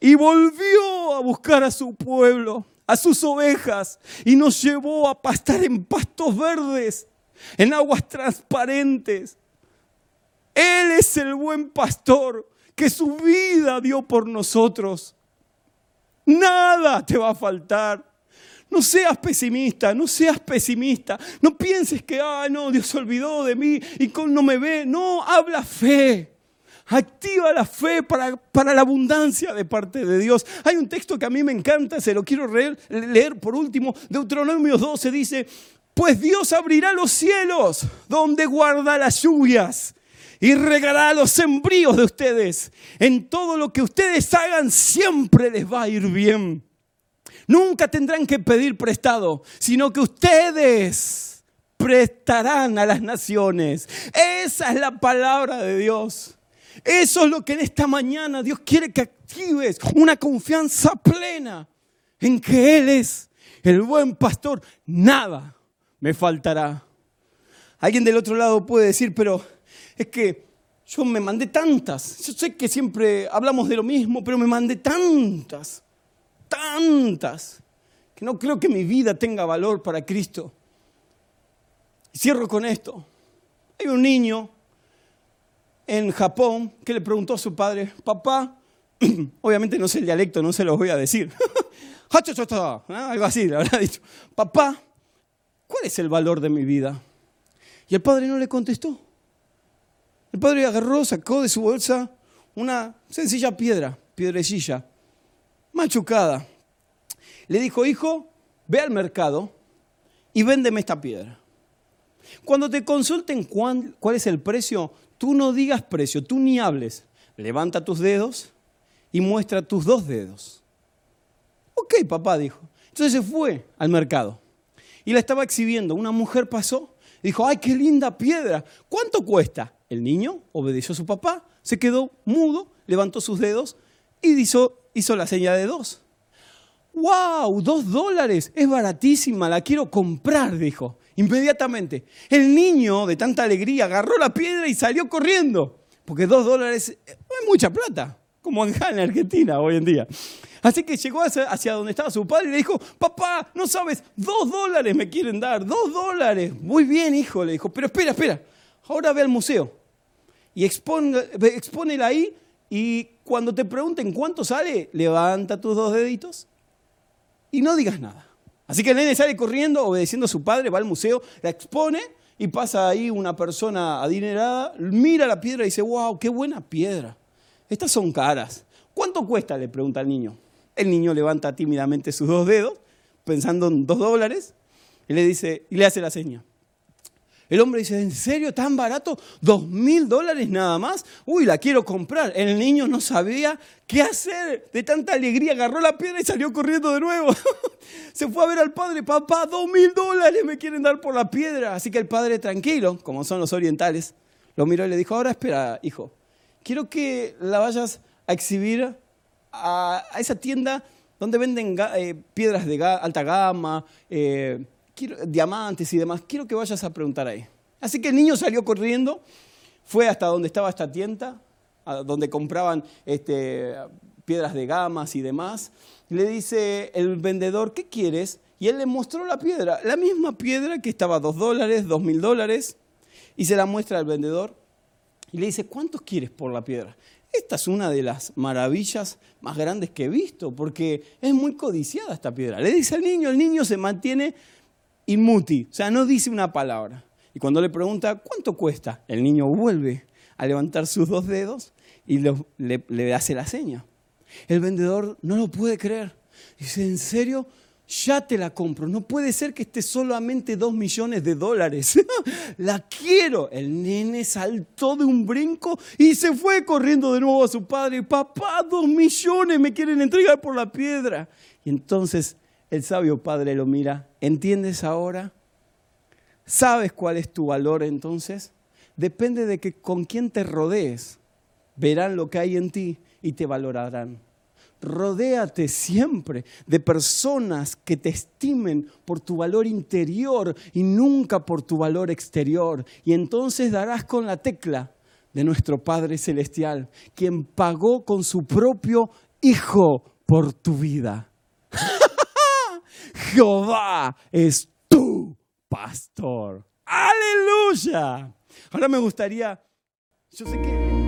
Speaker 1: y volvió a buscar a su pueblo, a sus ovejas, y nos llevó a pastar en pastos verdes, en aguas transparentes. Él es el buen pastor que su vida dio por nosotros. Nada te va a faltar. No seas pesimista, no seas pesimista. No pienses que, ah, no, Dios se olvidó de mí y no me ve. No, habla fe. Activa la fe para, para, la abundancia de parte de Dios. Hay un texto que a mí me encanta, se lo quiero leer, por último. Deuteronomio 12 dice, pues Dios abrirá los cielos donde guarda las lluvias y regará los sembríos de ustedes. En todo lo que ustedes hagan siempre les va a ir bien. Nunca tendrán que pedir prestado, sino que ustedes prestarán a las naciones. Esa es la palabra de Dios. Eso es lo que en esta mañana Dios quiere que actives, una confianza plena en que Él es el buen pastor. Nada me faltará. Alguien del otro lado puede decir, pero es que yo me mandé tantas. Yo sé que siempre hablamos de lo mismo, pero me mandé tantas, tantas, que no creo que mi vida tenga valor para Cristo. Y cierro con esto. Hay un niño en Japón que le preguntó a su padre, papá, obviamente no sé el dialecto, no se lo voy a decir, algo así le habrá dicho, papá, ¿cuál es el valor de mi vida? Y el padre no le contestó. El padre agarró, sacó de su bolsa una sencilla piedra, piedrecilla, machucada. Le dijo, hijo, ve al mercado y véndeme esta piedra. Cuando te consulten cuál, cuál es el precio, tú no digas precio, tú ni hables. Levanta tus dedos y muestra tus dos dedos. Ok, papá dijo. Entonces se fue al mercado y la estaba exhibiendo. Una mujer pasó y dijo, ay, qué linda piedra. ¿Cuánto cuesta? El niño obedeció a su papá, se quedó mudo, levantó sus dedos y hizo, la señal de dos. ¡Wow! Dos dólares, es baratísima, la quiero comprar, dijo. Inmediatamente. El niño, de tanta alegría, agarró la piedra y salió corriendo. Porque dos dólares es mucha plata, como en Argentina hoy en día. Así que llegó hacia, donde estaba su padre y le dijo, papá, no sabes, dos dólares me quieren dar, dos dólares. Muy bien, hijo, le dijo, pero espera, espera, ahora ve al museo y expónela ahí y cuando te pregunten cuánto sale, levanta tus dos deditos y no digas nada. Así que el nene sale corriendo, obedeciendo a su padre, va al museo, la expone y pasa ahí una persona adinerada, mira la piedra y dice, wow, qué buena piedra. Estas son caras. ¿Cuánto cuesta? Le pregunta al niño. El niño levanta tímidamente sus dos dedos, pensando en dos dólares, y le dice, y le hace la seña. El hombre dice, ¿en serio tan barato? ¿Dos mil dólares nada más? Uy, la quiero comprar. El niño no sabía qué hacer. De tanta alegría agarró la piedra y salió corriendo de nuevo. Se fue a ver al padre, papá, dos mil dólares me quieren dar por la piedra. Así que el padre, tranquilo, como son los orientales, lo miró y le dijo, ahora espera, hijo, quiero que la vayas a exhibir a, esa tienda donde venden eh, piedras de alta gama, eh, diamantes y demás, quiero que vayas a preguntar ahí. Así que el niño salió corriendo, fue hasta donde estaba esta tienda, donde compraban este, piedras de gamas y demás. Le dice el vendedor, ¿qué quieres? Y él le mostró la piedra, la misma piedra que estaba dos dólares, dos mil dólares, y se la muestra al vendedor. Y le dice, ¿cuántos quieres por la piedra? Esta es una de las maravillas más grandes que he visto, porque es muy codiciada esta piedra. Le dice al niño, el niño se mantiene inmuti, o sea, no dice una palabra. Y cuando le pregunta, ¿cuánto cuesta? El niño vuelve a levantar sus dos dedos y le, le hace la seña. El vendedor no lo puede creer. Dice, ¿en serio? ya te la compro. No puede ser que esté solamente dos millones de dólares. la quiero. El nene saltó de un brinco y se fue corriendo de nuevo a su padre. Papá, dos millones me quieren entregar por la piedra. Y entonces el sabio padre lo mira, ¿entiendes ahora? ¿Sabes cuál es tu valor entonces? Depende de que con quién te rodees, verán lo que hay en ti y te valorarán. Rodéate siempre de personas que te estimen por tu valor interior y nunca por tu valor exterior. Y entonces darás con la tecla de nuestro Padre Celestial, quien pagó con su propio Hijo por tu vida. Jehová es tu pastor. Aleluya. Ahora me gustaría, yo sé que